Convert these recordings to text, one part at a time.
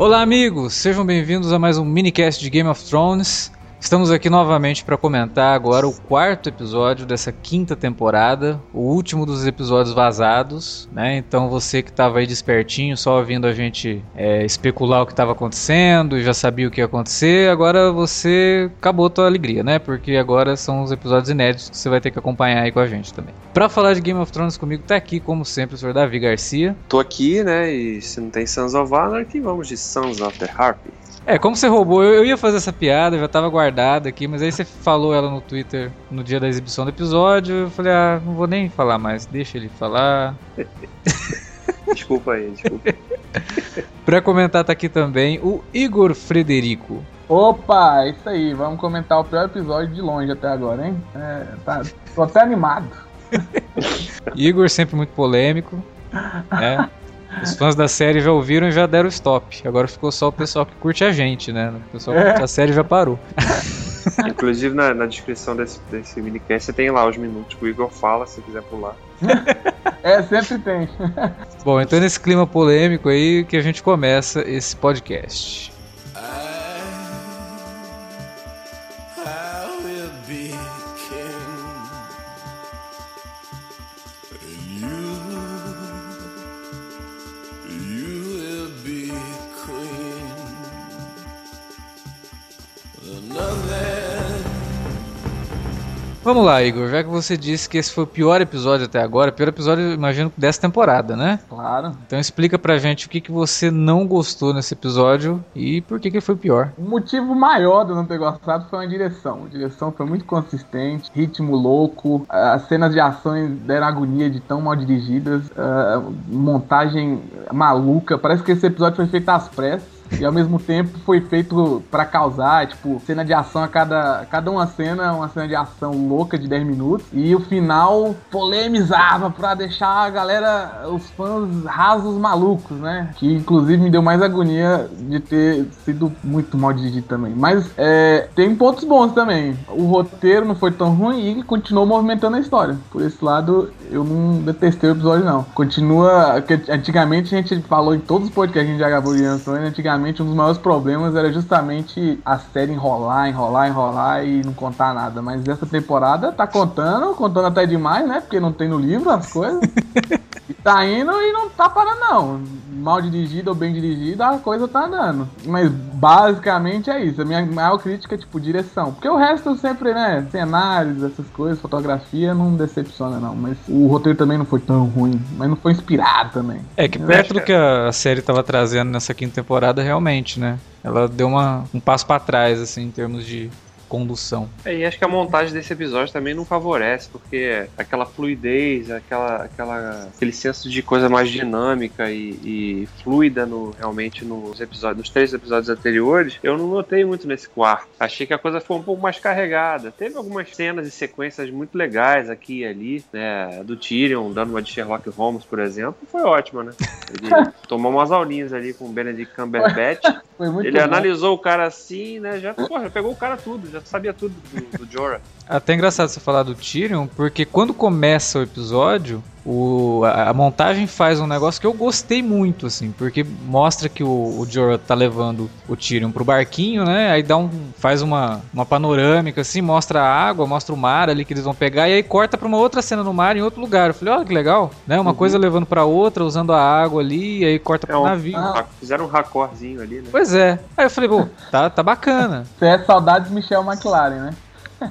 Olá, amigos! Sejam bem-vindos a mais um minicast de Game of Thrones. Estamos aqui novamente para comentar agora o quarto episódio dessa quinta temporada, o último dos episódios vazados, né? Então você que estava aí despertinho, só ouvindo a gente é, especular o que estava acontecendo e já sabia o que ia acontecer, agora você acabou a tua alegria, né? Porque agora são os episódios inéditos que você vai ter que acompanhar aí com a gente também. Para falar de Game of Thrones comigo, tá aqui, como sempre, o senhor Davi Garcia. Tô aqui, né? E se não tem Sons of Anarchy, vamos de Sons of the Harpy. É, como você roubou, eu, eu, ia fazer essa piada, já tava guardada aqui, mas aí você falou ela no Twitter no dia da exibição do episódio, eu falei, ah, não vou nem falar mais, deixa ele falar. desculpa aí, desculpa. pra comentar tá aqui também o Igor Frederico. Opa, isso aí, vamos comentar o pior episódio de longe até agora, hein? É, tá, tô até animado. Igor sempre muito polêmico, né? Os fãs da série já ouviram e já deram stop. Agora ficou só o pessoal que curte a gente, né? O pessoal que curte a série já parou. Inclusive na, na, descrição desse, desse minicast você tem lá os minutos que o Igor fala, se quiser pular. é, sempre tem. Bom, então nesse clima polêmico aí que a gente começa esse podcast. Vamos lá, Igor. Já que você disse que esse foi o pior episódio até agora, pior episódio, imagino, dessa temporada, né? Claro. Então explica pra gente o que, que você não gostou nesse episódio e por que, que foi pior. O motivo maior de eu não ter gostado foi a direção. A direção foi muito consistente, ritmo louco, as cenas de ações deram agonia de tão mal dirigidas, montagem maluca. Parece que esse episódio foi feito às pressas e ao mesmo tempo foi feito para causar, tipo, cena de ação a cada, cada uma cena, uma cena de ação louca de 10 minutos. E o final polemizava pra deixar a galera, os fãs rasos malucos, né? Que inclusive me deu mais agonia de ter sido muito mal dirigido também. Mas é, tem pontos bons também. O roteiro não foi tão ruim e continuou movimentando a história. Por esse lado, eu não detestei o episódio, não. Continua. Antigamente a gente falou em todos os podcasts que a gente já gravou de Anthony, antigamente um dos maiores problemas era justamente a série enrolar, enrolar, enrolar e não contar nada. Mas essa temporada tá contando, contando até demais, né? Porque não tem no livro as coisas. e tá indo e não tá parando, não. Mal dirigido ou bem dirigido, a coisa tá andando. Mas basicamente é isso. A minha maior crítica é, tipo, direção. Porque o resto sempre, né? Cenários, essas coisas, fotografia, não decepciona, não. Mas o roteiro também não foi tão ruim. Mas não foi inspirado também. É que perto do que a série tava trazendo nessa quinta temporada, realmente, né? Ela deu uma, um passo para trás, assim, em termos de condução. É, e acho que a montagem desse episódio também não favorece, porque aquela fluidez, aquela, aquela, aquele senso de coisa mais dinâmica e, e fluida no, realmente nos episódios, nos três episódios anteriores, eu não notei muito nesse quarto. Achei que a coisa foi um pouco mais carregada. Teve algumas cenas e sequências muito legais aqui e ali, né? Do Tyrion dando uma de Sherlock Holmes, por exemplo, foi ótima, né? Ele tomou umas aulinhas ali com o Benedict Cumberbatch. Ele bom. analisou o cara assim, né? Já, porra, pegou o cara tudo, já sabia tudo do, do Jorah. Até engraçado você falar do Tyrion, porque quando começa o episódio, o, a, a, montagem faz um negócio que eu gostei muito, assim, porque mostra que o, o Jorah tá levando o Tyrion pro barquinho, né? Aí dá um, faz uma, uma panorâmica, assim, mostra a água, mostra o mar ali que eles vão pegar, e aí corta pra uma outra cena no mar em outro lugar. Eu falei, olha que legal, né? Uma uhum. coisa levando pra outra, usando a água ali, e aí corta é pro um, navio. Ah, fizeram um racorzinho ali, né? Pois é. Aí eu falei, pô, tá, tá bacana. Você é saudades Michel McLaren, né?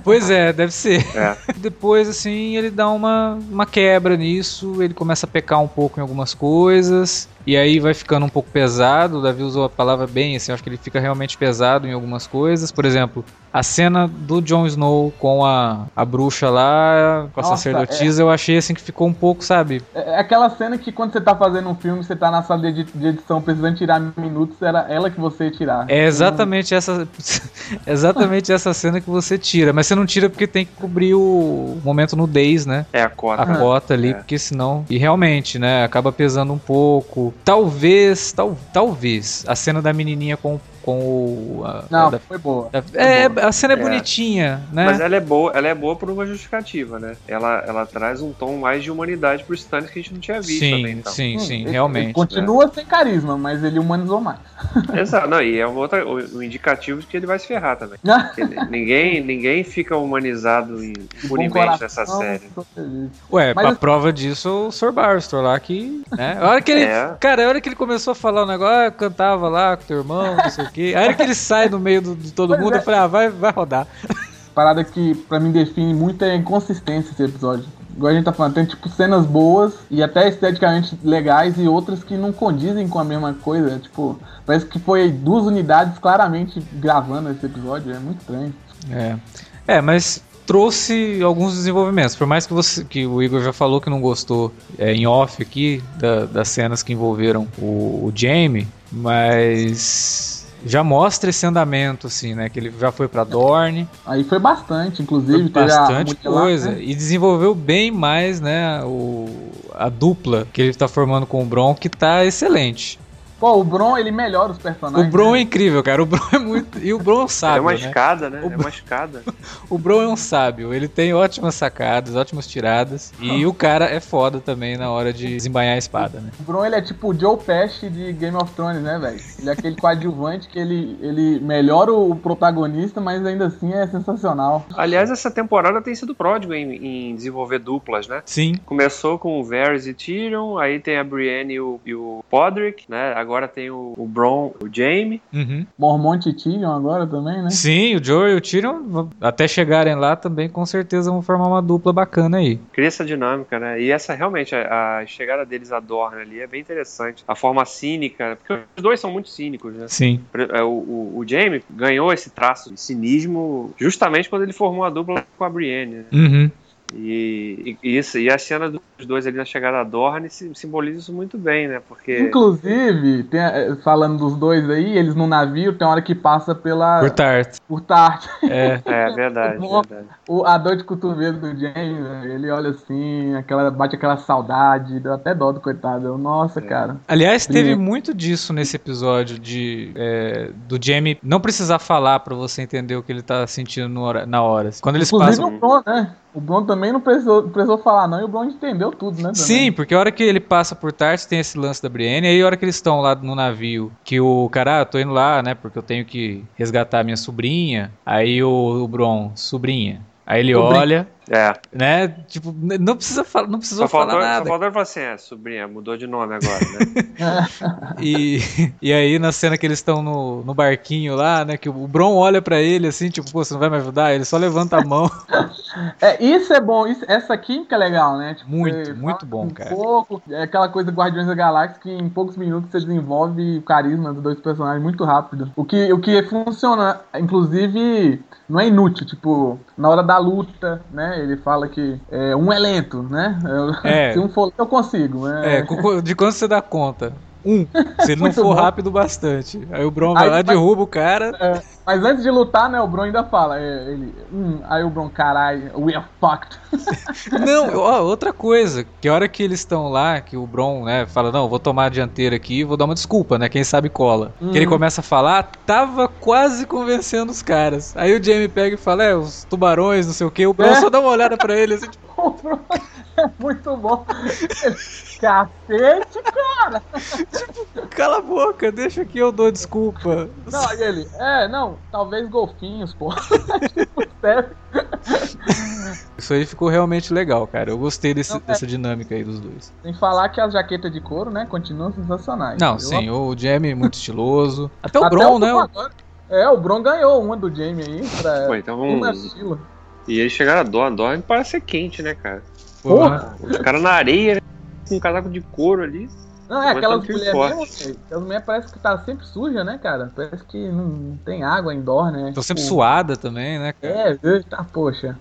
Pois é, deve ser. É. Depois, assim, ele dá uma, uma quebra nisso, ele começa a pecar um pouco em algumas coisas. E aí vai ficando um pouco pesado. O Davi usou a palavra bem, assim, acho que ele fica realmente pesado em algumas coisas. Por exemplo, a cena do Jon Snow com a, a bruxa lá, com a Nossa, sacerdotisa, é. eu achei assim que ficou um pouco, sabe? É, é aquela cena que quando você tá fazendo um filme, você tá na sala de, edição precisando tirar minutos, era ela que você ia tirar. É exatamente essa exatamente essa cena que você tira, mas você não tira porque tem que cobrir o momento nudez, né? É a cota. A cota ali, é. porque senão. E realmente, né, acaba pesando um pouco. Talvez, tal, talvez, a cena da menininha com com o. A, Não, da- foi boa. da- é, a cena é, É. bonitinha, né? Mas ela é boa, ela é boa por uma justificativa, né? Ela, ela traz um tom mais de humanidade pro Stannis que a gente não tinha visto sim, então. sim, Hum, sim, ele- realmente. Ele continua sem carisma, mas ele humanizou mais. Exato, não, e é uma outra, o, o indicativo de que ele vai se ferrar também. Ninguém, ninguém fica humanizado impunemente nessa série. Ué, Mas a assim- prova disso o Sr. Barstor lá que. Né? A hora que ele. É. Cara, a hora que ele começou a falar o negócio, ah, eu cantava lá com teu irmão, não sei o quê. A hora que ele sai no meio do- de todo Pois mundo, é. eu falei, ah, vai, vai rodar. Parada que pra mim define muito é a inconsistência esse episódio. Igual a gente tá falando, tem tipo cenas boas e até esteticamente legais e outras que não condizem com a mesma coisa. Tipo, parece que foi duas unidades claramente gravando esse episódio. É muito estranho. É. É, mas trouxe alguns desenvolvimentos. Por mais que você que o Igor já falou que não gostou é, em off aqui da- das cenas que envolveram o, o Jamie, mas já mostra esse andamento assim, né, que ele já foi pra Dorne, Aí foi bastante, inclusive. foi bastante coisa né? e desenvolveu bem mais, né, o a dupla que ele tá formando com o Bron, que tá excelente. Pô, o Bron, ele melhora os O personagens. Bron é né? incrível, cara. O Bron é muito. E o Bron é sabe. uma né? escada, né? O- É uma escada. O Bron é um sábio, ele tem ótimas sacadas, ótimas tiradas. E o cara é foda também na hora de desembanhar a espada, né? O Bron, ele é tipo o Joe Pesci de Game of Thrones, né, velho? Ele é aquele coadjuvante que ele, ele melhora o protagonista, mas ainda assim é sensacional. Aliás, essa temporada tem sido pródigo em, em desenvolver duplas, né? Sim. Começou com o Varys e Tyrion, aí tem a Brienne e o, e o Podrick, né? Agora tem o, o Bron, o Jaime. Uhum. Mormont e Tyrion agora também, né? Sim, o Joe e o Tyrion, até chegarem lá, também com certeza vão formar uma dupla bacana aí. Cria essa dinâmica, né? E essa realmente, a, a chegada deles a Dorne ali é bem interessante. A forma cínica, porque os dois são muito cínicos, né? Sim. É, O, o, o Jaime ganhou esse traço de cinismo justamente quando ele formou a dupla com a Brienne. né? Uhum. E, e, isso, e a cena dos dois ali na chegada a Dorne sim- simboliza isso muito bem, né? Porque. Inclusive, tem, eh, falando dos dois aí, eles no navio, tem hora que passa pela. Por Tart. por Tart. É. É verdade, Bom. verdade. O, a dor de cotovelo do James, velho, ele olha assim, aquela, bate aquela saudade, deu até dó do coitado. Eu, Nossa, cara. Aliás, teve Sim. muito disso nesse episódio de é, do Jamie não precisar falar pra você entender o que ele tá sentindo no hora- na hora. Quando eles Inclusive passam. o Bron, né? O Bron também não precisou, precisou falar, não, e o Bron entendeu tudo, né? também. Sim, porque a hora que ele passa por Tarsis tem esse lance da Brienne, aí a hora que eles estão lá no navio, que o cara, ah, eu tô indo lá, né, porque eu tenho que resgatar minha sobrinha, aí o, o Bron, sobrinha. Aí ele Sobrinha. olha, É. né, tipo, não precisa falar, não precisou Só faltou, falar só nada. faltou ele falar assim: é, sobrinha, mudou de nome agora, né? E, e aí na cena que eles estão no, no barquinho lá, né, que o Bron olha pra ele assim, tipo, pô, você não vai me ajudar? Ele só levanta a mão. É, isso é bom, isso- essa química é legal, né? Tipo, Muito, muito bom, um cara. pouco, é aquela coisa do Guardiões da Galáxia que em poucos minutos você desenvolve o carisma dos dois personagens muito rápido. O que, o que funciona, inclusive, não é inútil, tipo, na hora da luta, né? Ele fala que é, um é lento, né? Eu- É. Se um for lento, eu consigo. né? É, de quanto você dá conta? Um, se ele não for bom. rápido bastante. Aí o Bron vai Aí lá, vai- derruba o cara. É, mas antes de lutar, né, o Bron ainda fala, é, ele, hum, aí o Bron, caralho, we are fucked. Não, ó, outra coisa, que a hora que eles estão lá, que o Bron, né, fala, não, vou tomar a dianteira aqui, vou dar uma desculpa, né, quem sabe cola. Uhum. Que ele começa a falar, tava quase convencendo os caras. Aí o Jamie pega e fala, é, os tubarões, não sei o que, o Bron É. só dá uma olhada pra ele, assim, tipo, muito bom. Cacete, cara! cala a boca, deixa que eu dou desculpa. Não, e ele, é, não, talvez golfinhos, pô. Tipo, sério. Isso aí ficou realmente legal, cara. Eu gostei desse- Não, é. dessa dinâmica aí dos dois. Sem falar que as jaquetas de couro, né, continuam sensacionais. Não, Eu- sim, o Jamie é muito estiloso. Até o Até Bron, né? o- Tubarão- É, o Bron ganhou uma do Jamie aí pra Pô, então uma vamos. estilo. E eles chegaram a Dorne. Dorne parece ser quente, né, cara? Porra. Os caras na areia, né, com um casaco de couro ali. Não, é tá mulheres forte. mesmo, velho, aquelas mulheres parece que tá sempre suja, né, cara? Parece que não tem água em Dor, né? Tô sempre Tipo, suada também, né? cara? É, eita, poxa.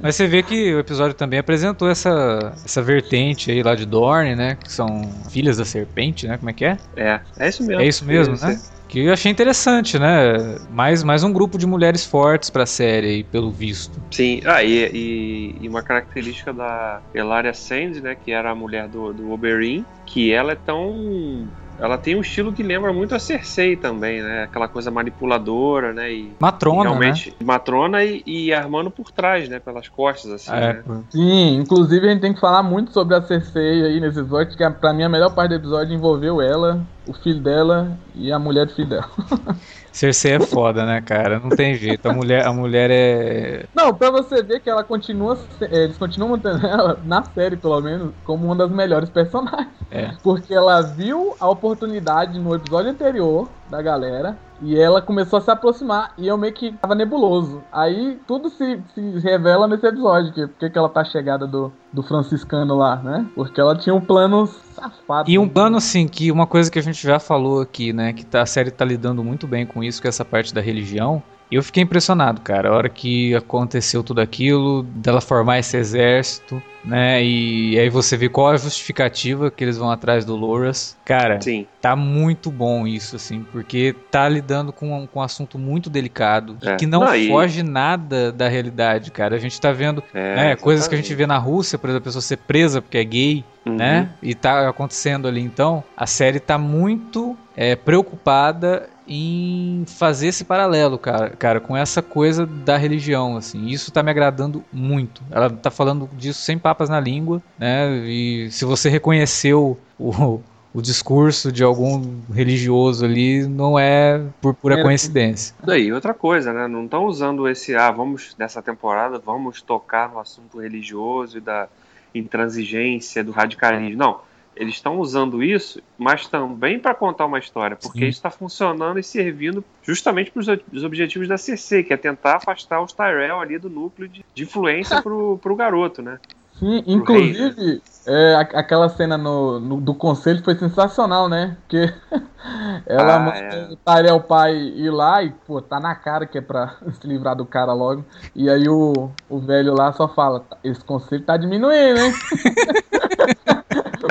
Mas você vê que o episódio também apresentou essa, essa vertente aí lá de Dorne, né? Que são filhas da serpente, né? Como é que é? É, é isso mesmo. É isso mesmo, né? Que eu achei interessante, né? Mais, mais um grupo de mulheres fortes pra série pelo visto. Sim, ah, e, e- e uma característica da Elaria Sand, né, que era a mulher do, do Oberyn, que ela é tão ela tem um estilo que lembra muito a Cersei também, né? Aquela coisa manipuladora, né? E, Matrona, e realmente, né? Matrona e, e, armando por trás, né? Pelas costas, assim, é, né? Sim, inclusive a gente tem que falar muito sobre a Cersei aí nesse episódio, que pra mim a melhor parte do episódio envolveu ela, o filho dela e a mulher do filho dela. Cersei é foda, né, cara? Não tem jeito. A mulher, a mulher é. Não, pra você ver que ela continua. Eles continuam mantendo ela, na série, pelo menos, como uma das melhores personagens. É. Porque ela viu a oportunidade no episódio anterior da galera. E ela começou a se aproximar e eu meio que tava nebuloso. Aí tudo se, se revela nesse episódio, que porque que ela tá chegada do, do franciscano lá, né? Porque ela tinha um plano safado. E um plano, assim, que uma coisa que a gente já falou aqui, né? Que tá, a série tá lidando muito bem com isso, com essa parte da religião. E eu fiquei impressionado, cara. A hora que aconteceu tudo aquilo, dela formar esse exército, né? E aí você vê qual é a justificativa que eles vão atrás do Loras. Cara, Sim. tá muito bom isso, assim, porque tá lidando com um, com um assunto muito delicado É. que não, Não, e- foge nada da realidade, cara. A gente tá vendo É, né, coisas que a gente vê na Rússia, por exemplo, a pessoa ser presa porque é gay, Uhum. né? E tá acontecendo ali. Então, a série tá muito é, preocupada em fazer esse paralelo, cara, cara, com essa coisa da religião, assim. Isso tá me agradando muito. Ela tá falando disso sem papas na língua, né? E se você reconheceu o, o discurso de algum religioso ali, não é por pura É. coincidência. Daí, outra coisa, né? Não estão usando esse, ah, vamos, nessa temporada, vamos tocar no assunto religioso e da intransigência, do radicalismo. Não. Eles estão usando isso, mas também para contar uma história, porque Sim. isso está funcionando e servindo justamente para os objetivos da CC, que é tentar afastar os Tyrell ali do núcleo de, de influência pro, pro garoto, né? Sim, inclusive, é, a- aquela cena no, no- do conselho foi sensacional, né? Porque ela Ah, manda é. o Tyrell pai ir lá e, pô, tá na cara que é pra se livrar do cara logo. E aí o, o velho lá só fala, "Tá, esse conselho tá diminuindo, hein?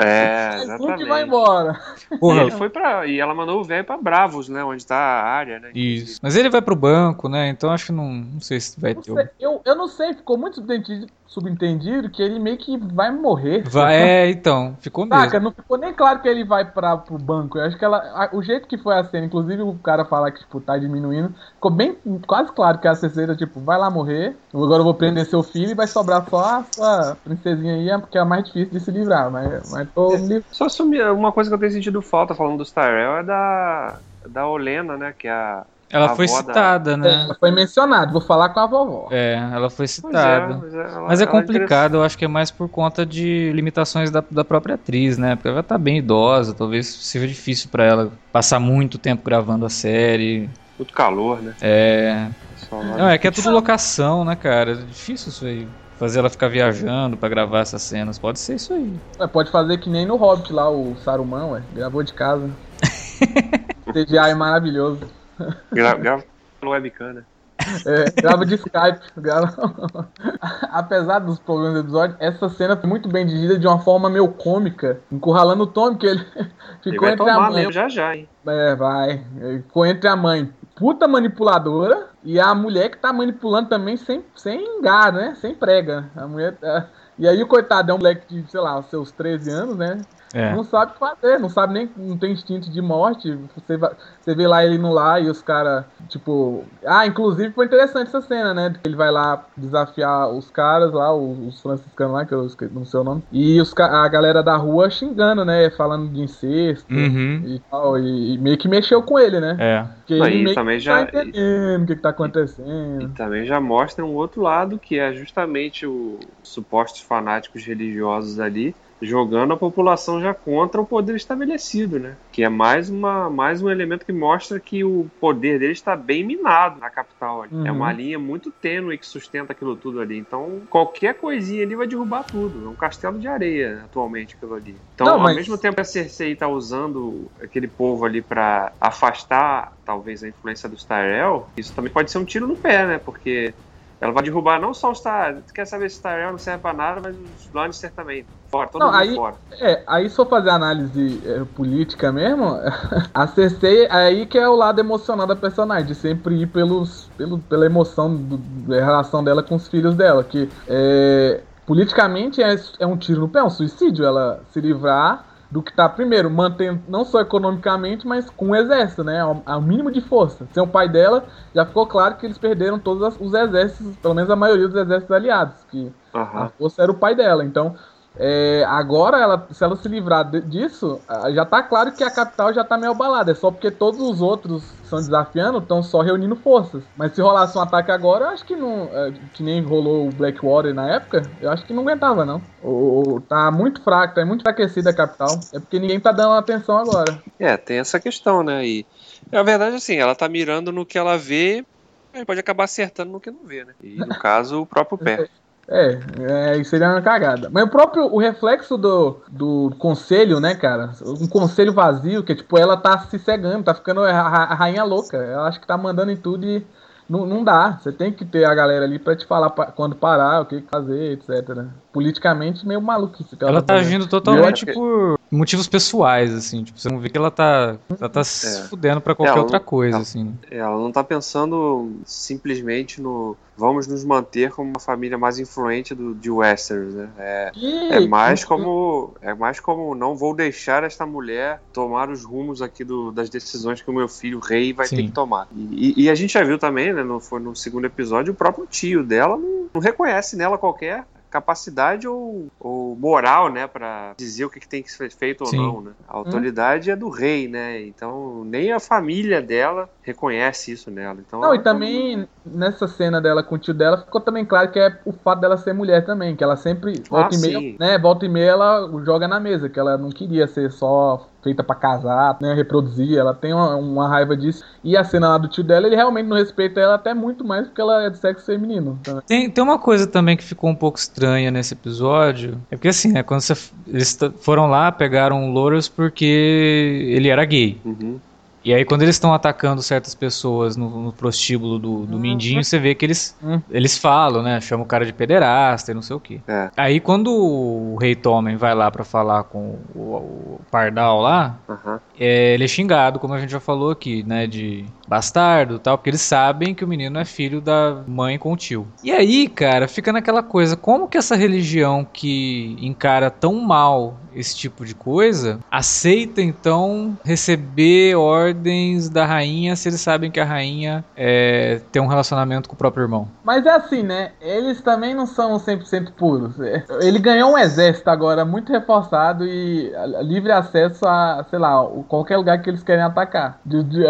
É, que vai exatamente. embora. E, Porra, ele foi pra, e ela mandou o velho pra Bravos, né? Onde tá a área, né? isso. Mas ele vai pro banco, né? Então acho que não, não sei se vai Não ter. sei, eu, eu não sei, ficou muito subentendido, subentendido que ele meio que vai morrer. Vai, é, então, ficou mesmo. Saca, não ficou nem claro que ele vai pra, pro banco. Eu acho que ela. a- o jeito que foi a cena, inclusive o cara falar que, tipo, tá diminuindo, ficou bem quase claro que a Ceceira, tipo, vai lá morrer. Agora eu vou prender seu filho e vai sobrar só a sua princesinha aí, porque é a mais difícil de se livrar. Mas, mas tô me livrando. Só sumir, uma coisa que eu tenho sentido falta falando dos Tyrell é da, da Olena, né? Que é a. Ela a foi avó da- citada, né? É, foi mencionado, vou falar com a vovó. É, ela foi Pois é, citada. mas é, ela- Mas é ela complicado, eu acho que é mais por conta de limitações da, da própria atriz, né? Porque ela tá bem idosa, talvez seja difícil pra ela passar muito tempo gravando a série. Muito calor, né? É. Não, é que é tudo locação, né, cara? É difícil isso aí. Fazer ela ficar viajando pra gravar essas cenas. Pode ser isso aí. Ué, pode fazer que nem no Hobbit lá, o Saruman, ué. Gravou de casa. CGI é maravilhoso. Gra- Grava no webcam, né? É, grava de Skype. Grava... Apesar dos problemas do episódio, essa cena foi muito bem dirigida de uma forma meio cômica, encurralando o Tom, que ele Ele ficou vai entre a mãe. mesmo já já, hein? É, vai. Ele Ficou entre a mãe puta manipuladora e a mulher que tá manipulando também sem, sem engar, né? Sem prega. A mulher. é, E aí o coitado é um moleque de, sei lá, seus 13 anos, né? É. Não sabe o que fazer, não sabe nem, não tem instinto de morte. Você, vai- você vê lá ele no lá e os caras, tipo. Ah, inclusive foi interessante essa cena, né? Que ele vai lá desafiar os caras lá, os, os franciscanos lá, que eu esqueci, não sei o nome. E os, a galera da rua xingando, né? Falando de incesto Uhum. e tal. E, e meio que mexeu com ele, né? É. Porque Não, ele e meio também que já- tá entendendo o que, que tá E acontecendo. também já mostra um outro lado, que é justamente os supostos fanáticos religiosos ali jogando a população já contra o poder estabelecido, né? Que é mais, uma, mais um elemento que mostra que o poder deles está bem minado na capital. ali. Uhum. É uma linha muito tênue que sustenta aquilo tudo ali. Então, qualquer coisinha ali vai derrubar tudo. É um castelo de areia atualmente aquilo ali. Então, Não, ao mas- mesmo tempo que a Cersei tá usando aquele povo ali para afastar talvez a influência dos Tyrell, isso também pode ser um tiro no pé, né? Porque ela vai derrubar não só os Tyrell, quer saber se Tyrell não serve pra nada, mas os Lannister também. Fora, todo Não, mundo aí- fora. É, aí se for fazer análise é, política mesmo, a Cersei é aí que é o lado emocional da personagem, de sempre ir pelos, pelo, pela emoção do- da relação dela com os filhos dela, que é, politicamente é, é um tiro no pé, é um suicídio ela se livrar do que tá, primeiro, mantendo não só economicamente, mas com o exército, né? Ao, ao mínimo de força. Sem o pai dela, já ficou claro que eles perderam todos os exércitos, pelo menos a maioria dos exércitos aliados, que uhum. a força era o pai dela. Então, é, agora, ela, se ela se livrar disso, já tá claro que a capital já tá meio abalada. É só porque todos os outros que estão desafiando estão só reunindo forças. Mas se rolasse um ataque agora, eu acho que não. É, que nem rolou o Blackwater na época, eu acho que não aguentava, não. O, tá muito fraco, tá muito enfraquecida a capital. É porque ninguém tá dando atenção agora. É, tem essa questão, né? E a verdade, assim, ela tá mirando no que ela vê, pode acabar acertando no que não vê, né? E no caso, o próprio pé. É, é, isso seria uma cagada. Mas o próprio o reflexo do, do conselho, né, cara? Um conselho vazio, que tipo, ela tá se cegando, tá ficando a, a rainha louca. Ela acho que tá mandando em tudo e não, não dá. Você tem que ter a galera ali para te falar pra, quando parar, o que fazer, etc. Politicamente, meio maluco. Ela, ela tá agindo totalmente por motivos pessoais, assim. Tipo, você não vê que ela tá, ela tá é. se fudendo pra qualquer ela outra coisa, ela, assim. Ela não tá pensando simplesmente no vamos nos manter como uma família mais influente do, de Westeros, né? É, é mais como é mais como não vou deixar esta mulher tomar os rumos aqui do, das decisões que o meu filho rei vai Sim. ter que tomar. E, e, a gente já viu também, né? No, foi no segundo episódio, o próprio tio dela não, não reconhece nela qualquer capacidade ou, ou moral, né, para dizer o que, que, tem que ser feito Sim. ou não, né? A autoridade hum. é do rei, né? Então nem a família dela reconhece isso nela. Então, não, e também nessa cena dela com o tio dela ficou também claro que é o fato dela ser mulher também, que ela sempre volta ah, e meia, né, volta e meia ela joga na mesa, que ela não queria ser só feita para casar, né, reproduzir, ela tem uma, uma, raiva disso. E a cena lá do tio dela, ele realmente não respeita ela até muito mais porque ela é de sexo feminino. Também. Tem, tem uma coisa também que ficou um pouco estranha nesse episódio, é porque assim, né, quando você, eles foram lá, pegaram o Loras porque ele era gay. Uhum. E aí, quando eles estão atacando certas pessoas no, no prostíbulo do, do uhum. Mindinho, você vê que eles, uhum. eles falam, né? Chamam o cara de pederasta e não sei o quê. É. Aí, quando o Rei Tommen vai lá para falar com o, o, Pardal lá, uhum. é, ele é xingado, como a gente já falou aqui, né? De bastardo tal, porque eles sabem que o menino é filho da mãe com o tio. E aí, cara, fica naquela coisa, como que essa religião que encara tão mal esse tipo de coisa, aceita então receber ordens da rainha se eles sabem que a rainha é, tem um relacionamento com o próprio irmão. Mas é assim, né? Eles também não são 100% puros. Ele ganhou um exército agora muito reforçado e livre acesso a, sei lá, qualquer lugar que eles querem atacar.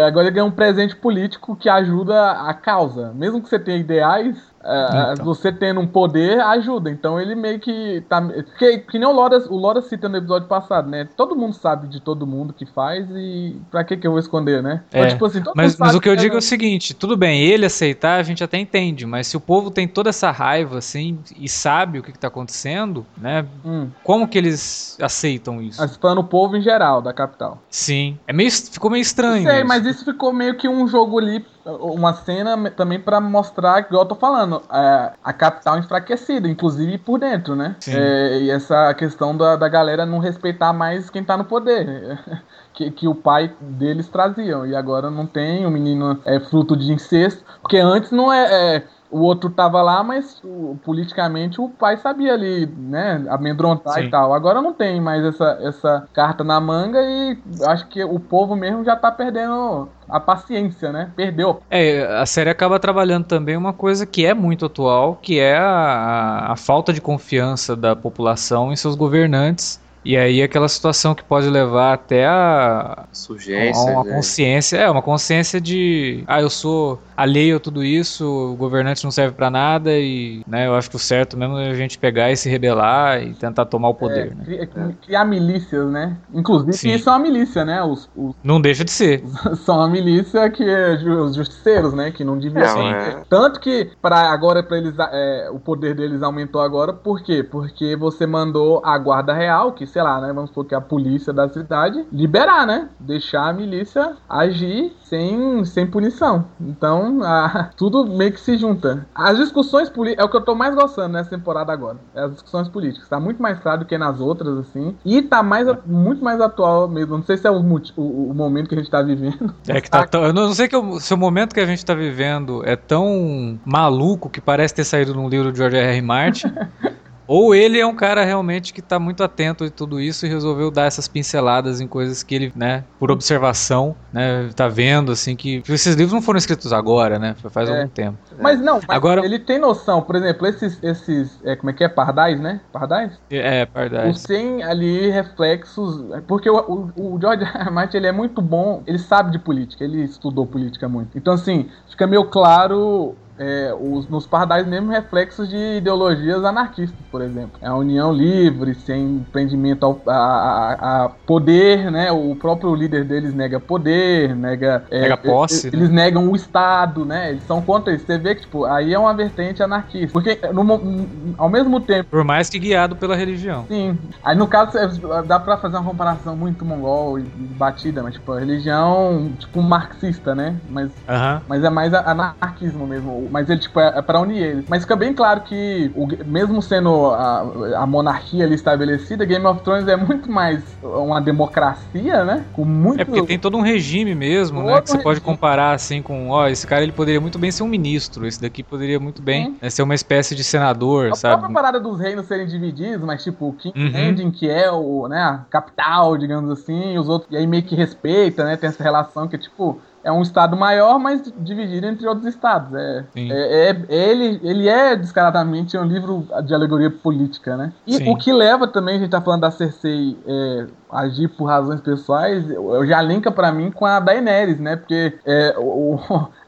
Agora ele ganhou um presente político que ajuda a causa. Mesmo que você tenha ideais, é, então. você tendo um poder ajuda. Então ele meio que tá. Que, que nem o Lora, o Lora cita no episódio passado, né? Todo mundo sabe de todo mundo que faz e pra que que eu vou esconder, né? É. Então, tipo assim, mas, mas o que eu digo é o seguinte: tudo bem, ele aceitar a gente até entende, mas se o povo tem toda essa raiva assim e sabe o que, que tá acontecendo, né? Hum. Como que eles aceitam isso? Mas falando o povo em geral da capital. Sim. É meio, ficou meio estranho. Sei, isso. mas isso ficou meio que um jogo ali uma cena também para mostrar, igual eu tô falando, é, a capital enfraquecida, inclusive por dentro, né? É, e essa questão da, da galera não respeitar mais quem tá no poder. Que, que, o pai deles traziam. E agora não tem, o menino é fruto de incesto. Porque antes não é, é o outro tava lá, mas o, politicamente o pai sabia ali, né, amedrontar Sim. e tal. Agora não tem mais essa, essa carta na manga e acho que o povo mesmo já tá perdendo a paciência, né? Perdeu. É, a série acaba trabalhando também uma coisa que é muito atual, que é a, a falta de confiança da população em seus governantes e aí aquela situação que pode levar até a surgência, a uma né? consciência, é uma consciência de, ah, eu sou alheio a tudo isso, o governante não serve para nada e, né, eu acho que o certo mesmo é a gente pegar e se rebelar e tentar tomar o poder, é, né? Criar, criar milícias, né? Inclusive Sim. isso é uma milícia, né? Os, os, não deixa de ser. São uma milícia que é os justiceiros, né? Que não deviam. É, Tanto que para agora para eles é, o poder deles aumentou agora, por quê? Porque você mandou a guarda real, que sei lá, né? Vamos supor que a polícia da cidade liberar, né? Deixar a milícia agir sem, sem punição. Então, a, tudo meio que se junta. As discussões políticas é o que eu tô mais gostando nessa temporada agora. É as discussões políticas. Tá muito mais claro do que nas outras, assim. E tá mais, muito mais atual mesmo. Não sei se é o, o, o momento que a gente tá vivendo. É que tá tão, Eu não sei que o, se o momento que a gente tá vivendo é tão maluco que parece ter saído num livro de George R. R. Martin. Ou ele é um cara realmente que tá muito atento a tudo isso e resolveu dar essas pinceladas em coisas que ele, né, por observação, né, tá vendo, assim, que esses livros não foram escritos agora, né, faz é. algum tempo. Mas não, mas agora ele tem noção, por exemplo, esses, esses é, como é que é, pardais, né, pardais? É, pardais. Os tem ali reflexos, porque o, o, o George R. Martin, ele é muito bom, ele sabe de política, ele estudou política muito. Então, assim, fica meio claro é, os, nos pardais mesmo reflexos de ideologias anarquistas, por exemplo. É a união livre, sem prendimento ao, a, a, poder, né? O próprio líder deles nega poder, nega... É, nega posse. Eles né? negam o Estado, né? Eles são contra isso. Você vê que, tipo, aí é uma vertente anarquista. Porque, no, ao mesmo tempo... Por mais que guiado pela religião. Sim. Aí, no caso, dá pra fazer uma comparação muito mongol e batida, mas, tipo, a religião, tipo, marxista, né? Mas, uh -huh. mas é mais anarquismo mesmo mas ele, tipo, é, é pra unir eles. Mas fica bem claro que, o, mesmo sendo a, a monarquia ali estabelecida, Game of Thrones é muito mais uma democracia, né? Com muito... É porque tem todo um regime mesmo, né? Que você regime. pode comparar, assim, com, ó, esse cara ele poderia muito bem ser um ministro, esse daqui poderia muito bem né, ser uma espécie de senador, a sabe? A própria parada dos reinos serem divididos, mas, tipo, o King uhum. Que é o, né, a capital, digamos assim, os outros, e aí meio que respeita, né? Tem essa relação que é, tipo é um estado maior, mas dividido entre outros estados. É, é, é, ele, ele é descaradamente um livro de alegoria política, né? E Sim. o que leva também, a gente tá falando da Cersei é, agir por razões pessoais, eu já linka para mim com a Daenerys, né? Porque é, o,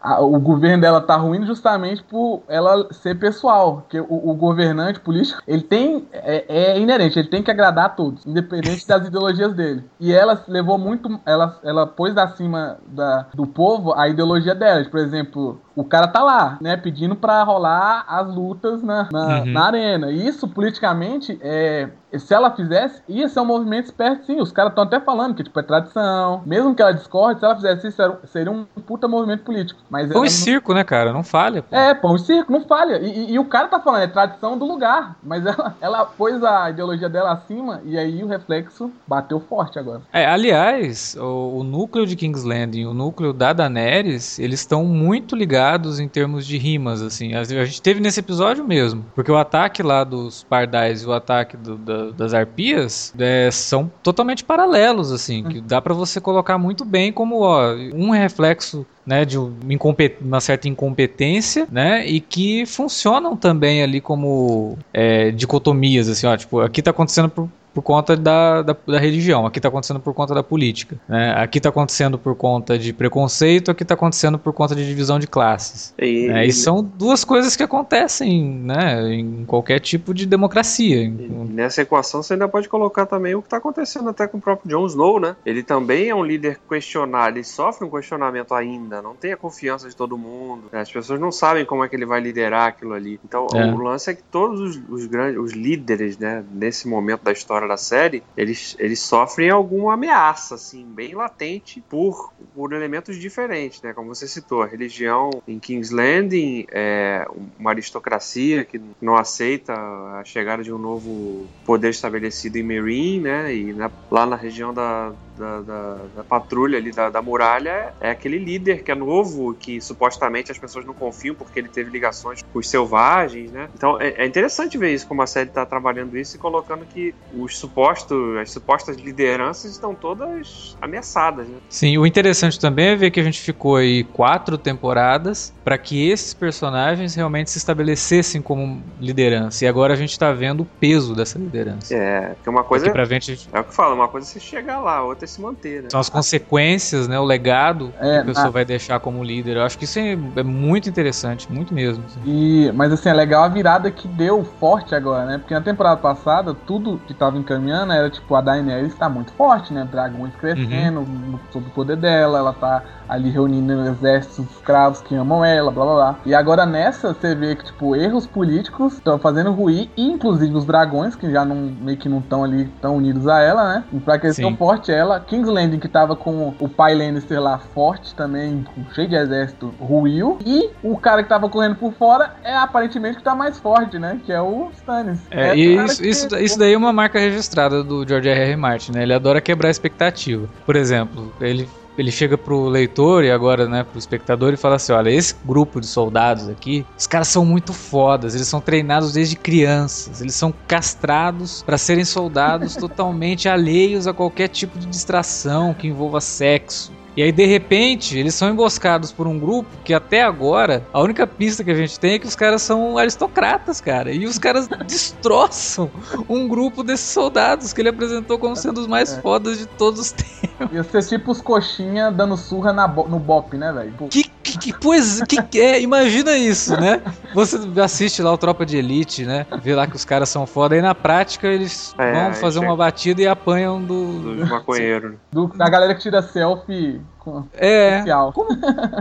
a, o governo dela tá ruim justamente por ela ser pessoal. Porque o, o governante político, ele tem. É, é, inerente, ele tem que agradar a todos, independente das ideologias dele. E ela levou muito. Ela, ela pôs acima da, do povo a ideologia dela. Por exemplo, o cara tá lá, né, pedindo para rolar as lutas na, na, uhum. na, arena. E isso, politicamente, é, se ela fizesse, ia ser um movimento esperto, sim. Os caras estão até falando que, tipo, é tradição. Mesmo que ela discorde, se ela fizesse isso, seria um puta movimento político. Mas pão e não... circo, né, cara? Não falha. Pô. É, pão e circo, não falha. E, e, e, o cara tá falando, é tradição do lugar. Mas ela, ela pôs a ideologia dela acima e aí o reflexo bateu forte agora. É, aliás, o, o núcleo de King's Landing e o núcleo da Daenerys, eles estão muito ligados em termos de rimas, assim. A, gente teve nesse episódio mesmo. Porque o ataque lá dos pardais e o ataque do, da, das arpias é, são totalmente paralelos, assim. Que dá para você colocar muito bem como, ó, um reflexo né, de uma certa incompetência, né, e que funcionam também ali como é, dicotomias, assim, ó, tipo, aqui tá acontecendo por por conta da, da, da religião, aqui está acontecendo por conta da política. Né? Aqui está acontecendo por conta de preconceito, aqui está acontecendo por conta de divisão de classes. E, né? e são duas coisas que acontecem né, em qualquer tipo de democracia. nessa equação você ainda pode colocar também o que está acontecendo até com o próprio Jon Snow, né? Ele também é um líder questionado, ele sofre um questionamento ainda, não tem a confiança de todo mundo, né? as pessoas não sabem como é que ele vai liderar aquilo ali. Então é. o lance é que todos os, os grandes, os líderes, né, nesse momento da história da série, eles, eles sofrem alguma ameaça, assim, bem latente por, por elementos diferentes, né? Como você citou, a religião em King's Landing é uma aristocracia que não aceita a chegada de um novo poder estabelecido em Meereen, né? E na, lá na região da, da, da, da patrulha ali da, da, muralha é aquele líder que é novo, que supostamente as pessoas não confiam porque ele teve ligações com os selvagens, né? Então é, é interessante ver isso, como a série está trabalhando isso e colocando que os supostos, as supostas lideranças estão todas ameaçadas, né? Sim, o interessante também é ver que a gente ficou aí quatro temporadas para que esses personagens realmente se estabelecessem como liderança. E agora a gente está vendo o peso dessa liderança. É, porque uma coisa. Pra frente... É o que fala, uma coisa é você chegar lá, outra até se manter, né? São as consequências, né? O legado é, que a pessoa vai deixar como líder. Eu acho que isso é, é muito interessante, muito mesmo. Assim. E, mas assim, é legal a virada que deu forte agora, né? Porque na temporada passada, tudo que tava encaminhando era tipo, a Daenerys tá muito forte, né? Dragões crescendo, uhum. sob o poder dela, ela tá ali reunindo exércitos escravos que amam ela, blá blá blá. E agora nessa você vê que, tipo, erros políticos estão fazendo ruir, inclusive os dragões, que já não meio que não estão ali tão unidos a ela, né? Pra que eles tão forte ela. King's Landing, que tava com o pai Lannister lá forte também, cheio de exército, ruiu. E o cara que tava correndo por fora é aparentemente que tá mais forte, né? Que é o Stannis. É, é isso, que... isso, isso daí é uma marca registrada do George R. R. Martin, né? Ele adora quebrar a expectativa. Por exemplo, ele ele chega pro leitor e agora, né, pro espectador e fala assim: olha, esse grupo de soldados aqui, os caras são muito fodas, eles são treinados desde crianças, eles são castrados para serem soldados totalmente alheios a qualquer tipo de distração que envolva sexo. E aí, de repente, eles são emboscados por um grupo que até agora, a única pista que a gente tem é que os caras são aristocratas, cara. E os caras destroçam um grupo desses soldados que ele apresentou como sendo os mais é. fodas de todos os tempos. Ia ser tipo os coxinha dando surra na no bop, né, velho? Que, que, que, pois, que é, imagina isso, né? Você assiste lá o Tropa de Elite, né? Vê lá que os caras são foda. Aí na prática eles é, vão fazer uma batida e apanham do. Dos maconheiros. Do, da galera que tira selfie é. Como,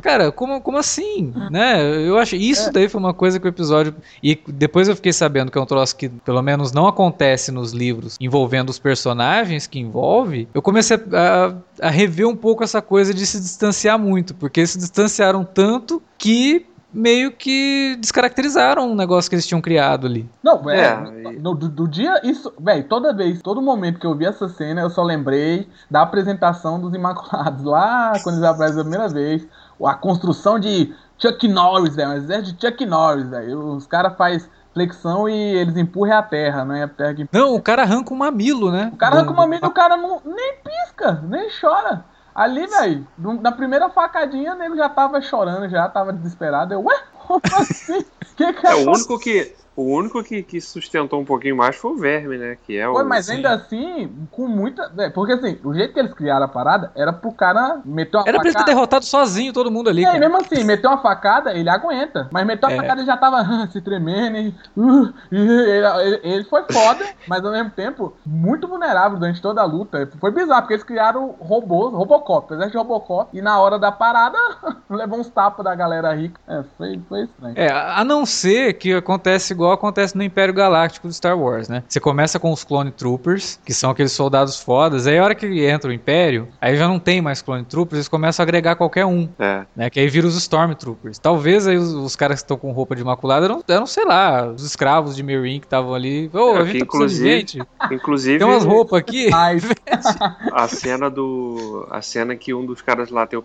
cara, como, como assim? Né? Eu acho isso é. daí foi uma coisa que o episódio. E depois eu fiquei sabendo que é um troço que, pelo menos, não acontece nos livros envolvendo os personagens que envolve. Eu comecei a, a rever um pouco essa coisa de se distanciar muito, porque se distanciaram tanto que meio que descaracterizaram um negócio que eles tinham criado ali. Não, é, é no, do, do, dia, isso, velho, toda vez, todo momento que eu vi essa cena, eu só lembrei da apresentação dos Imaculados, lá quando eles aparecem a primeira vez, a construção de Chuck Norris, velho, um exército de Chuck Norris, velho, os caras fazem flexão e eles empurram a terra, né? A terra que... Não, o cara arranca um mamilo, né? O cara arranca um mamilo e o cara não, nem pisca, nem chora. Ali, velho, na primeira facadinha, ele já tava chorando, já tava desesperado. Eu, ué, como assim? que que é, é o único que o único que, que sustentou um pouquinho mais foi o Verme, né? Que é o. Foi, mas ainda assim, com muita. É, porque assim, o jeito que eles criaram a parada era pro cara meter uma Era facada. pra ele ter derrotado sozinho todo mundo ali. É, mesmo assim, meteu uma facada, ele aguenta. Mas meteu uma é. facada ele já tava se tremendo. E, uh, e ele, ele, ele, foi foda, mas ao mesmo tempo, muito vulnerável durante toda a luta. Foi bizarro, porque eles criaram robôs, Robocop, exército de Robocop. E na hora da parada, levou uns tapas da galera rica. É, foi, foi estranho. É, a não ser que acontece igual igual acontece no Império Galáctico do Star Wars, né? Você começa com os Clone Troopers, que são aqueles soldados fodas, aí a hora que entra o Império, aí já não tem mais Clone Troopers, eles começam a agregar qualquer um, é. né? Que aí vira os Stormtroopers. Talvez aí os, os caras que estão com roupa de imaculada eram, eram, sei lá, os escravos de Meereen que estavam ali. Ô, oh, é, a gente tá inclusive, gente. Inclusive... Tem umas roupas aqui. a cena do... A cena que um dos caras lá tem o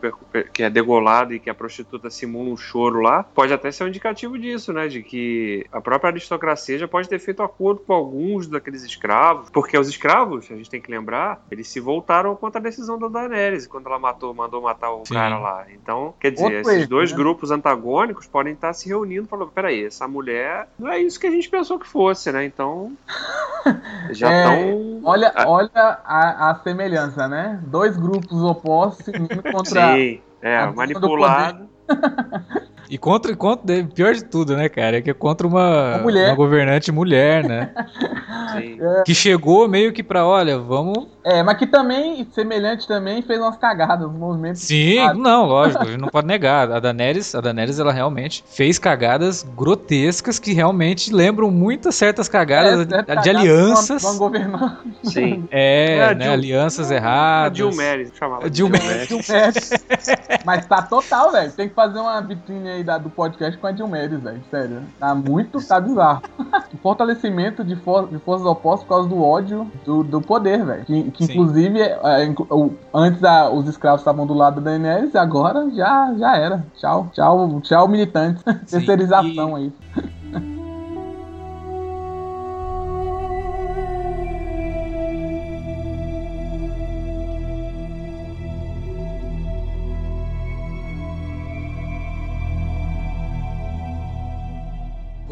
que é degolado e que a prostituta simula um choro lá, pode até ser um indicativo disso, né? De que a própria aristocracia já pode ter feito acordo com alguns daqueles escravos, porque os escravos, a gente tem que lembrar, eles se voltaram contra a decisão da Daenerys quando ela matou, mandou matar o Sim. cara lá. Então, quer dizer, Outro esses dois né? grupos antagônicos podem estar se reunindo e falando: peraí, essa mulher não é isso que a gente pensou que fosse, né? Então, já estão. É, olha, olha a, a, semelhança, né? Dois grupos opostos se unindo contra. Sim, é, manipulado. E contra, contra, pior de tudo, né, cara? É que é contra uma, uma, uma governante mulher, né? É. Que chegou meio que pra, olha, vamos. É, mas que também, semelhante também, fez umas cagadas, uns movimentos. Sim, não, lógico, a gente não pode negar. A Daenerys, a Daenerys, ela realmente fez cagadas grotescas que realmente lembram muitas certas cagadas é, de, de alianças. Vão governar. Sim. É, é né, alianças erradas. Dilmeres, chamava. Dilmeres. mas tá total, velho. Tem que fazer uma vitrine aí da, do podcast com a Dilmeres, velho. Sério. Tá muito, tá bizarro. fortalecimento de, for, de forças opostas por causa do ódio do, do poder, velho. Que, que inclusive, é, é antes a, os escravos estavam do lado da Daenerys, agora já, já era. Tchau, tchau, tchau, militantes. Terceirização e... aí.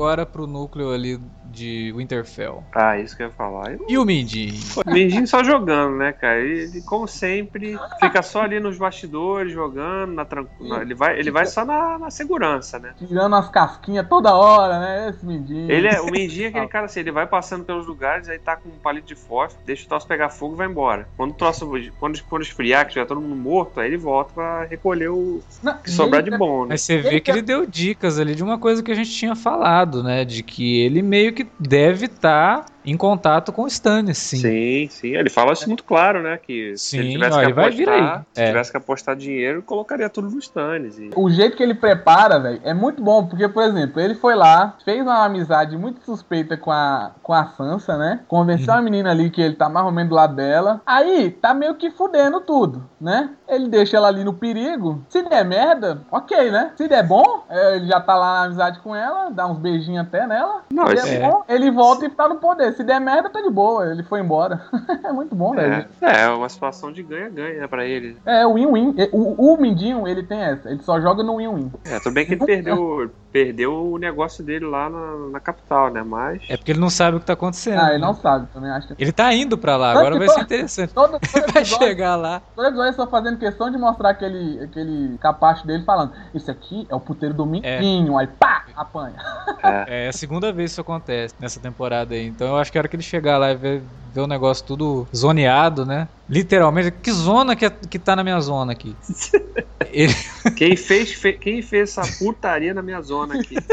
agora pro núcleo ali de Winterfell. Ah, isso que eu ia falar. Eu... E o Mindin? O Mindin só jogando, né, cara? Ele, como sempre, fica só ali nos bastidores jogando, na tran... ele, vai, ele vai só na, na segurança, né? Tirando as casquinhas toda hora, né? Esse Mindin. Ele é, o Mindin é aquele cara assim, ele vai passando pelos lugares, aí tá com um palito de fósforo, deixa o troço pegar fogo e vai embora. Quando o troço, quando, quando esfriar, que já todo mundo morto, aí ele volta pra recolher o Não, que sobrar de bom, né? Mas você vê que ele deu dicas ali de uma coisa que a gente tinha falado, né? De que ele meio que deve estar tá em contato com o Stannis, sim. Sim, sim. Ele fala isso muito claro, né? Que se Sim, ele tivesse ó, que apostar, se É. tivesse que apostar dinheiro, colocaria tudo no Stannis. E... O jeito que ele prepara, velho, é muito bom, porque, por exemplo, ele foi lá, fez uma amizade muito suspeita com a, com a Sansa, né? Convenceu Uhum. a menina ali que ele tá mais ou menos do lado dela. Aí, tá meio que fudendo tudo, né? Ele deixa ela ali no perigo. Se der merda, ok, né? Se der bom, é, ele já tá lá na amizade com ela, dá uns beijinhos até nela. Não, Se der é. bom, ele volta e tá no poder. Se der merda, tá de boa. Ele foi embora. é muito bom, velho. É, é uma situação de ganha-ganha né, pra ele. É, o win-win. O, o Mindinho, ele tem essa. Ele só joga no win-win. É, tudo bem que ele perdeu, perdeu o negócio dele lá na, na capital, né? Mas. É porque ele não sabe o que tá acontecendo. Ah, ele né? não sabe também, acho que. Ele tá indo pra lá, agora vai ser to- interessante. Todo, todo Ele vai chegar lá. todo episódio só fazendo questão de mostrar aquele, aquele capacho dele falando: Isso aqui é o puteiro do Mindinho. Aí pá, apanha. É. É a segunda vez que isso acontece nessa temporada aí. Então eu acho que a hora que ele chegar lá e ver, ver o negócio tudo zoneado, né? Literalmente, que zona que, é- que tá na minha zona aqui? Ele, Quem, fez, fe- quem fez essa putaria na minha zona aqui?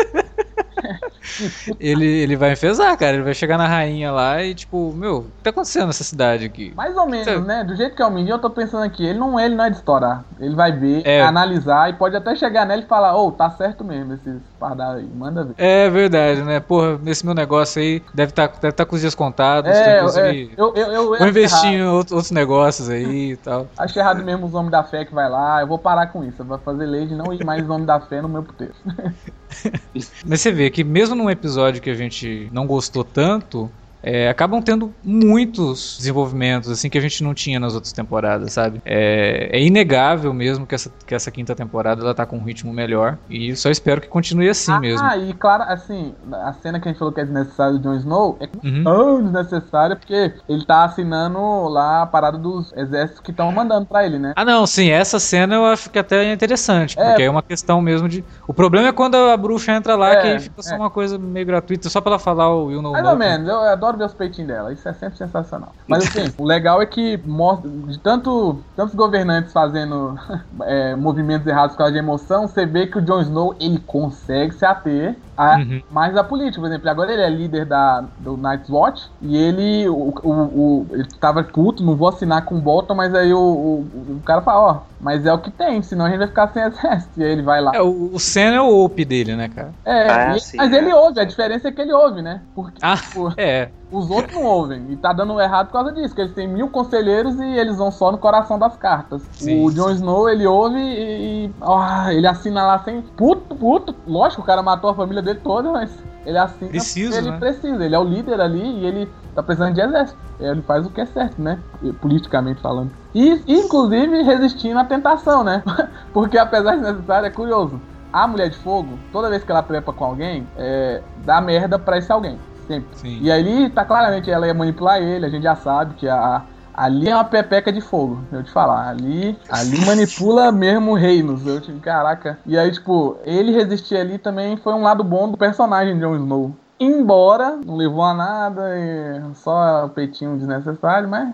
ele, ele vai enfesar, cara. Ele vai chegar na rainha lá e, tipo, meu, o que tá acontecendo nessa cidade aqui? Mais ou menos, Cê- né? Do jeito que é o Mindinho, eu tô pensando aqui: ele não, ele não é de estourar. Ele vai ver, É. analisar e pode até chegar nele e falar: Ô, tá certo mesmo esses pardal aí, manda ver. É verdade, né? Porra, esse meu negócio aí deve estar deve tá com os dias contados. tem É, é, inclusive, eu, eu, eu, vou investir errado. em outros, outros negócios aí e tal. Acho errado mesmo os homens da fé que vai lá. Eu vou parar com isso. Eu vou fazer lei de não ir mais os homens da fé no meu puteiro. Mas você vê que mesmo num episódio que a gente não gostou tanto, é, acabam tendo muitos desenvolvimentos assim que a gente não tinha nas outras temporadas, sabe? É, é inegável mesmo que essa, que essa quinta temporada ela tá com um ritmo melhor e só espero que continue assim mesmo. Ah, e claro, assim, a cena que a gente falou que é desnecessária do Jon Snow é Uhum. tão desnecessária porque ele tá assinando lá a parada dos exércitos que estão mandando pra ele, né? Ah, não, sim, essa cena eu acho que até é interessante, É. porque é uma questão mesmo de. O problema é quando a bruxa entra lá, É, que aí fica só é. uma coisa meio gratuita, só pra ela falar o You Know Mais ou menos, eu adoro ver os peitinhos dela, isso é sempre sensacional. Mas assim, o legal é que mostra, de tanto, tantos governantes fazendo é, movimentos errados por causa de emoção, você vê que o Jon Snow ele consegue se ater a Uhum. mais a política. Por exemplo, agora ele é líder da, do Night's Watch e ele, o, o, o- ele tava puto, não vou assinar com o Bolton, mas aí o, o, o cara fala, ó, mas é o que tem, senão a gente vai ficar sem exército. E aí ele vai lá. É, o, o Senna é o OP dele, né, cara? É, Ah, e- sim, mas é. ele ouve, a diferença é que ele ouve, né? Porque Ah, tipo, é. os outros não ouvem. E tá dando errado por causa disso, que eles têm mil conselheiros e eles vão só no coração das cartas. Sim, o Jon Snow, ele ouve e. e- ah, ele assina lá sem. Puto, puto. Lógico, o cara matou a família dele toda, mas ele assina Preciso, porque ele né? precisa. Ele é o líder ali e ele tá precisando de exército. Ele faz o que é certo, né? Politicamente falando. E, inclusive, resistindo à tentação, né? Porque apesar de necessário, é curioso. A mulher de fogo, toda vez que ela trepa com alguém, é, dá merda pra esse alguém. Sempre. Sim. E aí tá claramente ela ia manipular ele, a gente já sabe que a, ali é uma pepeca de fogo, eu te falar. Ali, ali manipula mesmo reinos. Eu te, caraca. E aí, tipo, ele resistir ali também foi um lado bom do personagem de Jon Snow. Embora não levou a nada, e só o peitinho desnecessário, mas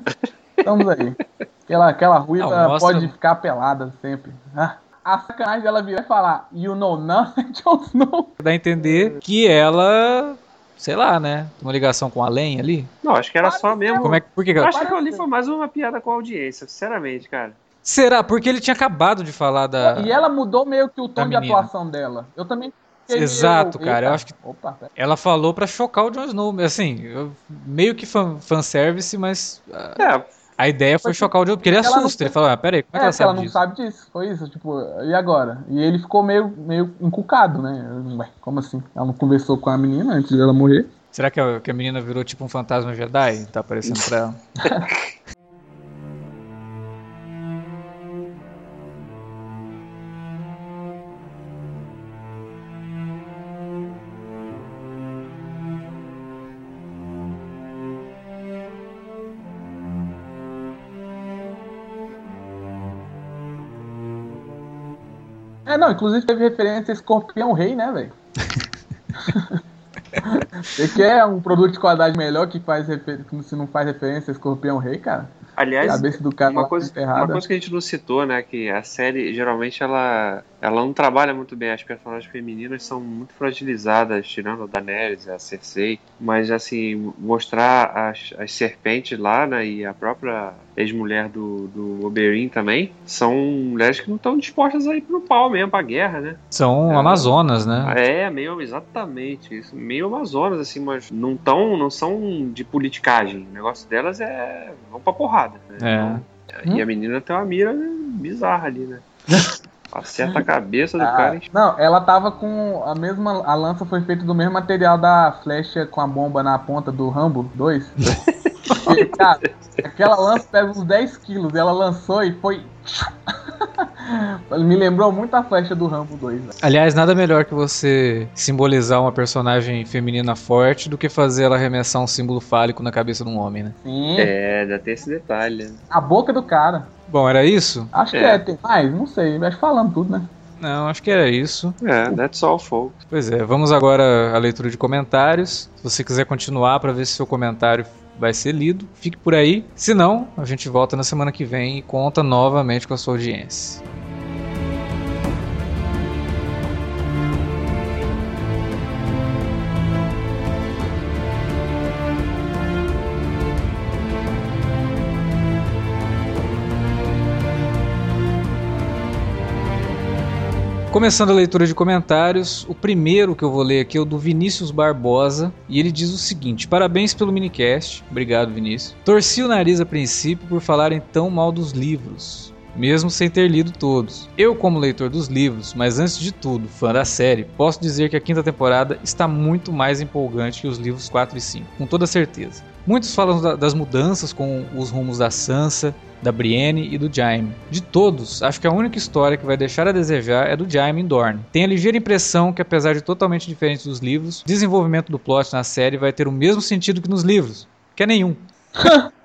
estamos aí. Aquela, aquela ruiva Não, mostra- pode ficar pelada sempre. Ah, a sacanagem dela virar e falar, you know nothing, Jon Snow. Dá a entender que ela, sei lá, né? Tem uma ligação com a Len ali. Não, acho que era só mesmo. Como é que, por que Eu acho que ali foi mais uma piada com a audiência, sinceramente, cara. Será? Porque ele tinha acabado de falar da. E ela mudou meio que o tom de atuação dela. Eu também. Exato, meio- cara, eu Eita. acho que- Opa. Ela falou pra chocar o Jon Snow. Assim, eu- meio que fan, fanservice, mas ah, É, a ideia foi Porque chocar o Jon porque ele ela não- assusta. Ele fala, ah, peraí, como é que É, ela porque ela sabe não disso? sabe disso. Foi isso, tipo, e agora? E ele ficou meio, meio encucado, né? Ué, como assim? Ela não conversou com a menina antes dela morrer? Será que a, que a menina virou tipo um fantasma Jedi? Tá aparecendo pra ela? não, inclusive teve referência a Escorpião Rei, né, velho? Você quer um produto de qualidade melhor que faz refer... que se não faz referência a Escorpião Rei, cara? Aliás, cabeça do cara uma lá coisa, uma coisa que a gente não citou, né? Que a série geralmente ela, ela não trabalha muito bem. As personagens femininas são muito fragilizadas, tirando a Daenerys, a Cersei. Mas assim, mostrar as, as serpentes lá, né? E a própria ex-mulher do, do Oberyn também, são mulheres que não estão dispostas a ir pro pau mesmo, pra guerra, né? São É. Amazonas, né? É, meio exatamente isso. Meio Amazonas, assim, mas não tão, não são de politicagem. O negócio delas é. vão pra porrada. Né? É. Então, e a menina tem uma mira bizarra ali, né? Acerta a cabeça do Ah, cara e não, ela tava com a mesma. A lança foi feita do mesmo material da flecha com a bomba na ponta do Rambo 2. Porque, cara, aquela lança pesa uns 10 quilos. Ela lançou e foi. Me lembrou muito a flecha do Rambo 2. velho. Aliás, nada melhor que você simbolizar uma personagem feminina forte do que fazer ela arremessar um símbolo fálico na cabeça de um homem, né? Sim, É, ainda tem esse detalhe. né? a boca do cara. Bom, era isso? Acho que É. é, tem mais, não sei. Acho que falando tudo, né? Não, acho que era isso. É, that's all, folks. Pois é, vamos agora à leitura de comentários. Se você quiser continuar para ver se seu comentário vai ser lido, fique por aí. Se não, a gente volta na semana que vem e conta novamente com a sua audiência. Começando a leitura de comentários, o primeiro que eu vou ler aqui é o do Vinícius Barbosa, e ele diz o seguinte: Parabéns pelo minicast, obrigado Vinícius. Torci o nariz a princípio por falarem tão mal dos livros, mesmo sem ter lido todos. Eu, como leitor dos livros, mas antes de tudo, fã da série, posso dizer que a quinta temporada está muito mais empolgante que os livros 4 e 5, com toda certeza. Muitos falam da- das mudanças com os rumos da Sansa, da Brienne e do Jaime. De todos, acho que a única história que vai deixar a desejar é do Jaime em Dorne. Tenho a ligeira impressão que, apesar de totalmente diferente dos livros, o desenvolvimento do plot na série vai ter o mesmo sentido que nos livros, que é nenhum.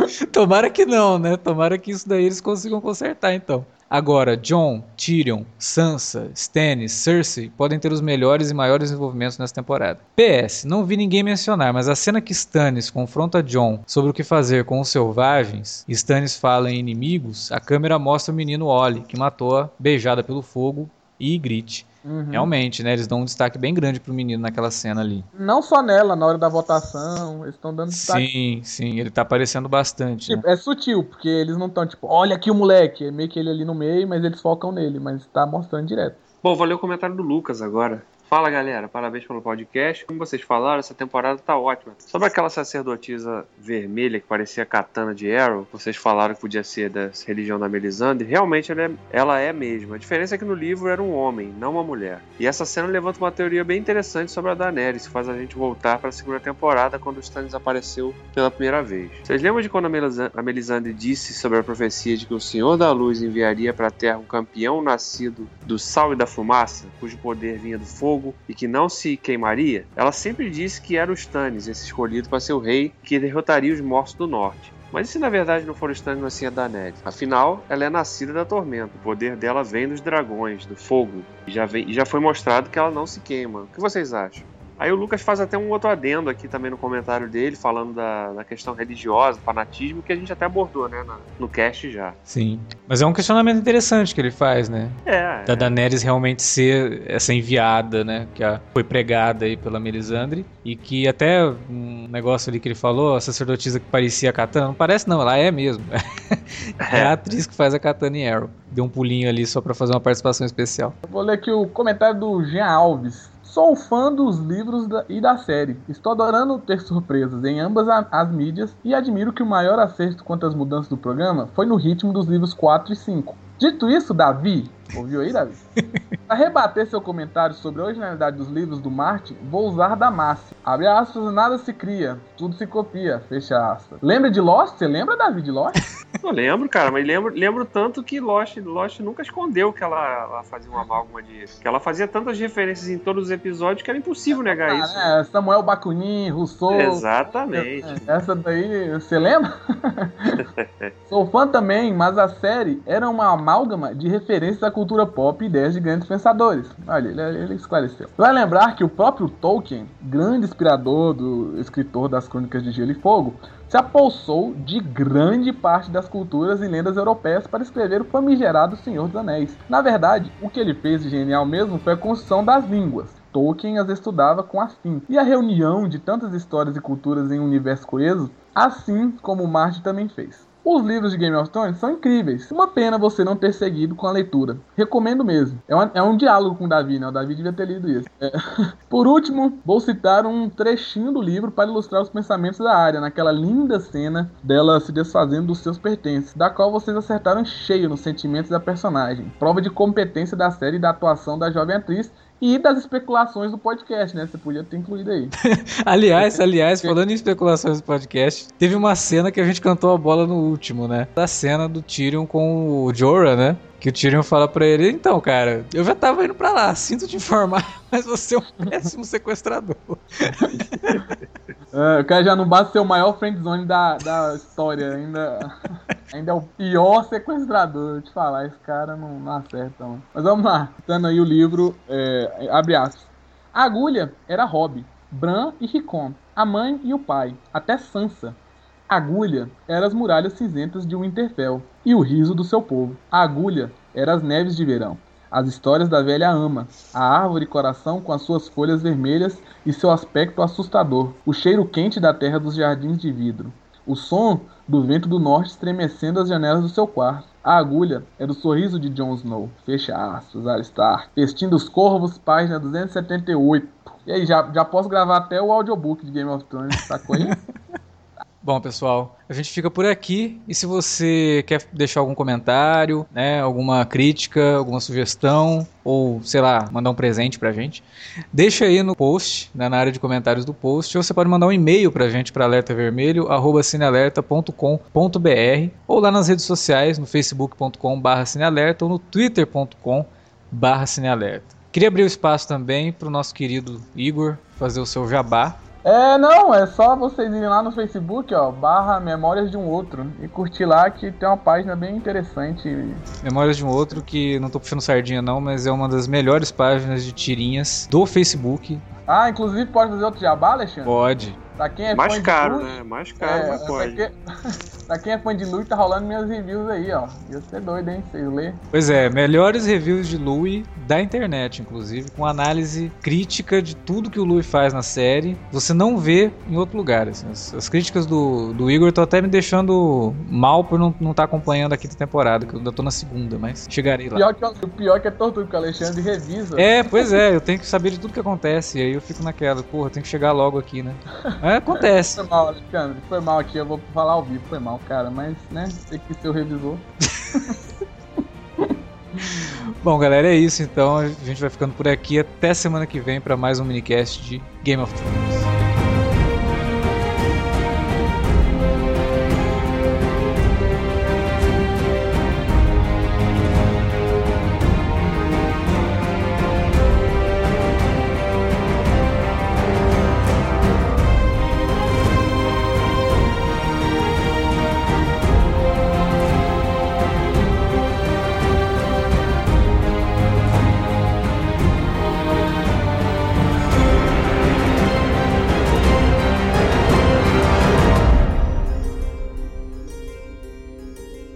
Tomara que não, né? Tomara que isso daí eles consigam consertar, então. Agora, Jon, Tyrion, Sansa, Stannis, Cersei podem ter os melhores e maiores desenvolvimentos nessa temporada. PS, não vi ninguém mencionar, mas a cena que Stannis confronta Jon sobre o que fazer com os selvagens, e Stannis fala em inimigos, a câmera mostra o menino Ollie, que matou-a, beijada pelo fogo, e Ygritte. Uhum. Realmente, né? Eles dão um destaque bem grande pro menino naquela cena ali. Não só nela, na hora da votação, eles estão dando destaque. Sim, sim, ele tá aparecendo bastante. né? Tipo, é sutil, porque eles não estão tipo, olha aqui o moleque, é meio que ele ali no meio, mas eles focam nele, mas tá mostrando direto. Bom, vou ler o comentário do Lucas agora. Fala galera, parabéns pelo podcast. Como vocês falaram, essa temporada tá ótima. Sobre aquela sacerdotisa vermelha que parecia a katana de Arrow, vocês falaram que podia ser da religião da Melisandre, realmente ela é, ela é mesmo. A diferença é que no livro era um homem, não uma mulher. E essa cena levanta uma teoria bem interessante sobre a Daenerys, que faz a gente voltar para a segunda temporada quando o Stannis apareceu pela primeira vez. Vocês lembram de quando a Melisan- a Melisandre disse sobre a profecia de que o Senhor da Luz enviaria para a Terra um campeão nascido do sal e da fumaça, cujo poder vinha do fogo e que não se queimaria? Ela sempre disse que era o Stannis, esse escolhido para ser o rei que derrotaria os mortos do norte. Mas e se na verdade não for o Stannis, mas sim a Daenerys? Afinal, ela é nascida da tormenta. O poder dela vem dos dragões, do fogo. E já, vem- e já foi mostrado que ela não se queima. O que vocês acham? Aí o Lucas faz até um outro adendo aqui também no comentário dele, falando da, da questão religiosa, fanatismo, que a gente até abordou, né, na- no cast já. Sim. Mas é um questionamento interessante que ele faz, né? É, Da Daenerys realmente ser essa enviada, né? Que a- foi pregada aí pela Melisandre. E que até um negócio ali que ele falou, a sacerdotisa que parecia a Katana, não parece não, ela é mesmo. é a atriz que faz a Katana em Arrow. Deu um pulinho ali só pra fazer uma participação especial. Eu vou ler aqui o comentário do Jean Alves. Sou fã dos livros e da série. Estou adorando ter surpresas em ambas as mídias e admiro que o maior acerto quanto às mudanças do programa foi no ritmo dos livros 4 e 5. Dito isso, Davi, ouviu aí, Davi? Para rebater seu comentário sobre a originalidade dos livros do Martin, vou usar da máxima. Abre aspas, nada se cria, tudo se copia, fecha aspas. Lembra de Lost? Você lembra, Davi, de Lost? Eu lembro, cara, mas lembro, lembro tanto que Lost, Lost nunca escondeu que ela, ela fazia uma amálgama de. que ela fazia tantas referências em todos os episódios que era impossível negar ah, isso. É, Samuel Bakunin, Rousseau. Exatamente. Essa daí, você lembra? Sou fã também, mas a série era uma amálgama de referências à cultura pop e ideias de grandes pensadores. Olha, ele, ele esclareceu. Vai lembrar que o próprio Tolkien, grande inspirador do escritor das Crônicas de Gelo e Fogo, se apossou de grande parte das culturas e lendas europeias para escrever o famigerado Senhor dos Anéis. Na verdade, o que ele fez de genial mesmo foi a construção das línguas. Tolkien as estudava com afim. E a reunião de tantas histórias e culturas em um universo coeso, assim como Martin também fez. Os livros de Game of Thrones são incríveis. Uma pena você não ter seguido com a leitura. Recomendo mesmo. É, uma, é um diálogo com o Davi, né? O Davi devia ter lido isso. É. Por último, vou citar um trechinho do livro para ilustrar os pensamentos da área, naquela linda cena dela se desfazendo dos seus pertences, da qual vocês acertaram cheio nos sentimentos da personagem. Prova de competência da série e da atuação da jovem atriz e das especulações do podcast, né? Você podia ter incluído aí. aliás, aliás, falando em especulações do podcast, teve uma cena que a gente cantou a bola no último, né? Da cena do Tyrion com o Jorah, né? Que o Tyrion fala pra ele, então, cara, eu já tava indo pra lá, sinto te informar, mas você é um péssimo sequestrador. É, o cara já não basta ser o maior friendzone da, da história, ainda, ainda é o pior sequestrador. te falar, esse cara não, não acerta. Não. Mas vamos lá, citando aí o livro, é, abre aspas. A agulha era Robb, Bran e Rickon, a mãe e o pai, até Sansa. A agulha era as muralhas cinzentas de Winterfell e o riso do seu povo. A agulha era as neves de verão as histórias da velha ama, a árvore coração com as suas folhas vermelhas e seu aspecto assustador, o cheiro quente da terra dos jardins de vidro, o som do vento do norte estremecendo as janelas do seu quarto. A agulha é do sorriso de Jon Snow. Fecha aspas, Alistar. Vestindo os Corvos, página 278. E aí, já, já posso gravar até o audiobook de Game of Thrones, sacou aí? Bom, pessoal, a gente fica por aqui. E se você quer deixar algum comentário, né, alguma crítica, alguma sugestão, ou sei lá, mandar um presente pra gente, deixa aí no post, né, na área de comentários do post, ou você pode mandar um e-mail pra gente para alertavermelho@cinealerta.com.br ou lá nas redes sociais, no facebook.com/cinealerta ou no twitter.com/cinealerta. Queria abrir o espaço também para o nosso querido Igor fazer o seu jabá é, não, é só vocês irem lá no Facebook, ó, barra Memórias de um Outro, e curtir lá que tem uma página bem interessante. Memórias de um Outro, que não tô puxando sardinha não, mas é uma das melhores páginas de tirinhas do Facebook. Ah, inclusive pode fazer outro jabá, Alexandre? Pode. Pra quem é Mais fã caro, de né? Mais caro, é, mas pode. Pra quem, pra quem é fã de Louis, tá rolando minhas reviews aí, ó. Ia ser doido, hein? Vocês lerem. Pois é, melhores reviews de Louis da internet, inclusive, com análise crítica de tudo que o Louis faz na série. Você não vê em outro lugar. Assim. As, as, críticas do, do Igor estão até me deixando mal por não estar tá acompanhando a quinta temporada, que eu ainda tô na segunda, mas chegarei lá. Pior que, o pior que é tortura, porque o Alexandre revisa. É, pois é, eu tenho que saber de tudo que acontece. E aí eu fico naquela, porra, tem que chegar logo aqui, né? Mas acontece foi mal, Alexandre. Foi mal aqui, eu vou falar ao vivo. Foi mal, cara. Mas, né, você que ser o revisor. Bom, galera, é isso então. A gente vai ficando por aqui. Até semana que vem para mais um minicast de Game of Thrones.